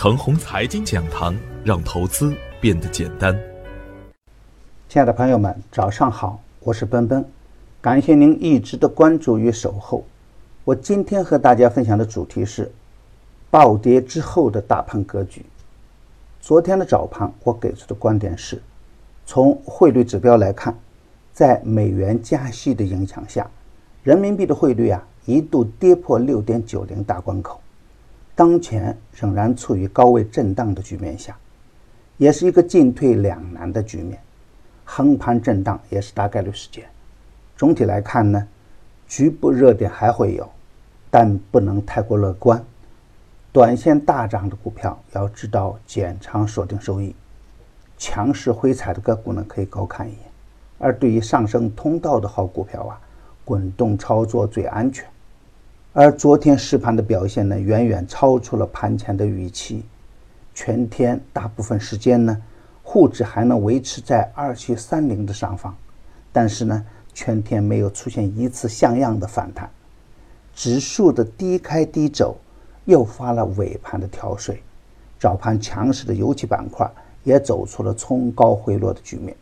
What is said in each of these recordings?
程红财经讲堂，让投资变得简单。亲爱的朋友们，早上好，我是奔奔，感谢您一直的关注与守候。我今天和大家分享的主题是暴跌之后的大盘格局。昨天的早盘，我给出的观点是：从汇率指标来看，在美元加息的影响下，人民币的汇率啊一度跌破六点九零大关口。当前仍然处于高位震荡的局面下，也是一个进退两难的局面，横盘震荡也是大概率事件。总体来看呢，局部热点还会有，但不能太过乐观。短线大涨的股票要知道减仓锁定收益，强势回踩的个股呢可以高看一眼。而对于上升通道的好股票啊，滚动操作最安全。而昨天实盘的表现呢，远远超出了盘前的预期。全天大部分时间呢，沪指还能维持在二七三零的上方，但是呢，全天没有出现一次像样的反弹。指数的低开低走，诱发了尾盘的跳水。早盘强势的油气板块也走出了冲高回落的局面。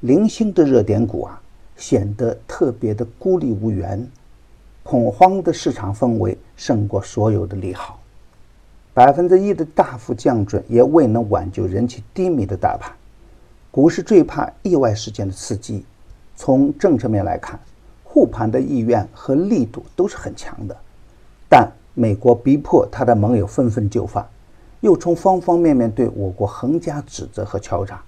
零星的热点股啊，显得特别的孤立无援。恐慌的市场氛围胜过所有的利好，百分之一的大幅降准也未能挽救人气低迷的大盘。股市最怕意外事件的刺激。从政策面来看，护盘的意愿和力度都是很强的。但美国逼迫他的盟友纷纷就范，又从方方面面对我国横加指责和敲诈。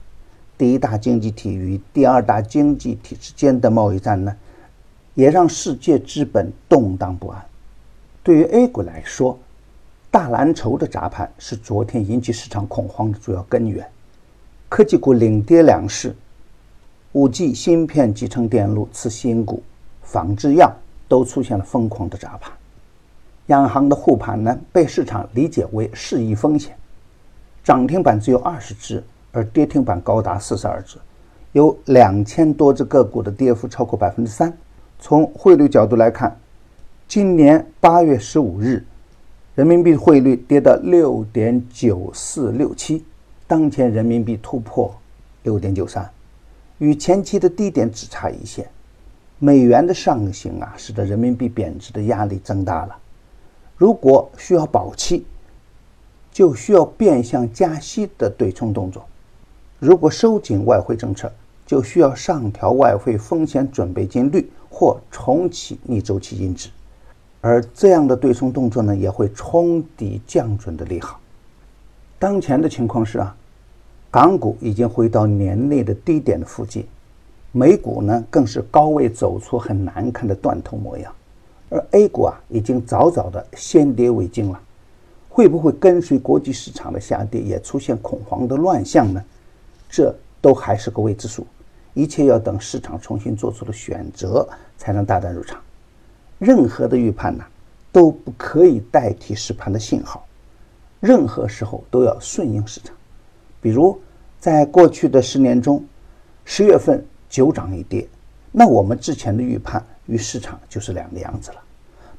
第一大经济体与第二大经济体之间的贸易战呢？也让世界资本动荡不安。对于 A 股来说，大蓝筹的砸盘是昨天引起市场恐慌的主要根源。科技股领跌两市，5G 芯片、集成电路、次新股、仿制药都出现了疯狂的砸盘。央行的护盘呢，被市场理解为适宜风险。涨停板只有二十只，而跌停板高达四十二只，有两千多只个股的跌幅超过百分之三。从汇率角度来看，今年八月十五日，人民币汇率跌到六点九四六七，当前人民币突破六点九三，与前期的低点只差一线。美元的上行啊，使得人民币贬值的压力增大了。如果需要保期，就需要变相加息的对冲动作；如果收紧外汇政策，就需要上调外汇风险准备金率。或重启逆周期因子，而这样的对冲动作呢，也会冲抵降准的利好。当前的情况是啊，港股已经回到年内的低点的附近，美股呢更是高位走出很难看的断头模样，而 A 股啊已经早早的先跌为敬了。会不会跟随国际市场的下跌，也出现恐慌的乱象呢？这都还是个未知数。一切要等市场重新做出了选择，才能大胆入场。任何的预判呢，都不可以代替实盘的信号。任何时候都要顺应市场。比如，在过去的十年中，十月份九涨一跌，那我们之前的预判与市场就是两个样子了。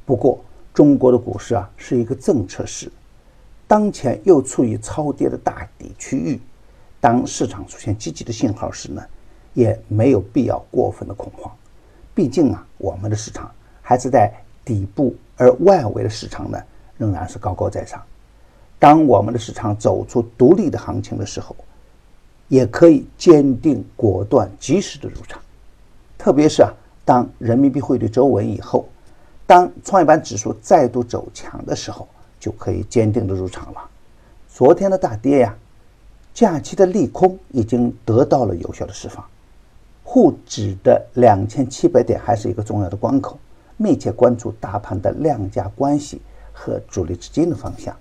不过，中国的股市啊是一个政策市，当前又处于超跌的大底区域。当市场出现积极的信号时呢？也没有必要过分的恐慌，毕竟啊，我们的市场还是在底部，而外围的市场呢，仍然是高高在上。当我们的市场走出独立的行情的时候，也可以坚定果断、及时的入场。特别是啊，当人民币汇率走稳以后，当创业板指数再度走强的时候，就可以坚定的入场了。昨天的大跌呀，假期的利空已经得到了有效的释放。沪指的两千七百点还是一个重要的关口，密切关注大盘的量价关系和主力资金的方向，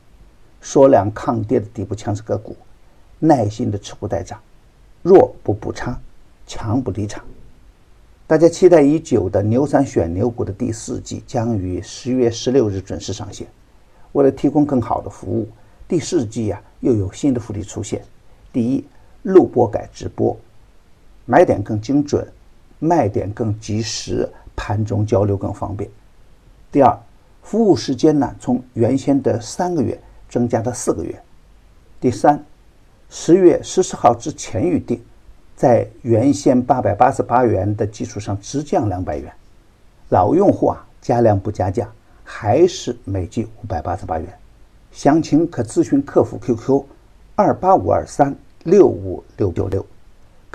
缩量抗跌的底部强势个股，耐心的持股待涨，弱不补仓，强不离场。大家期待已久的牛三选牛股的第四季将于十月十六日准时上线。为了提供更好的服务，第四季呀又有新的福利出现：第一，录播改直播。买点更精准，卖点更及时，盘中交流更方便。第二，服务时间呢，从原先的三个月增加到四个月。第三，十月十四号之前预定，在原先八百八十八元的基础上直降两百元。老用户啊，加量不加价，还是每 G 五百八十八元。详情可咨询客服 QQ：二八五二三六五六九六，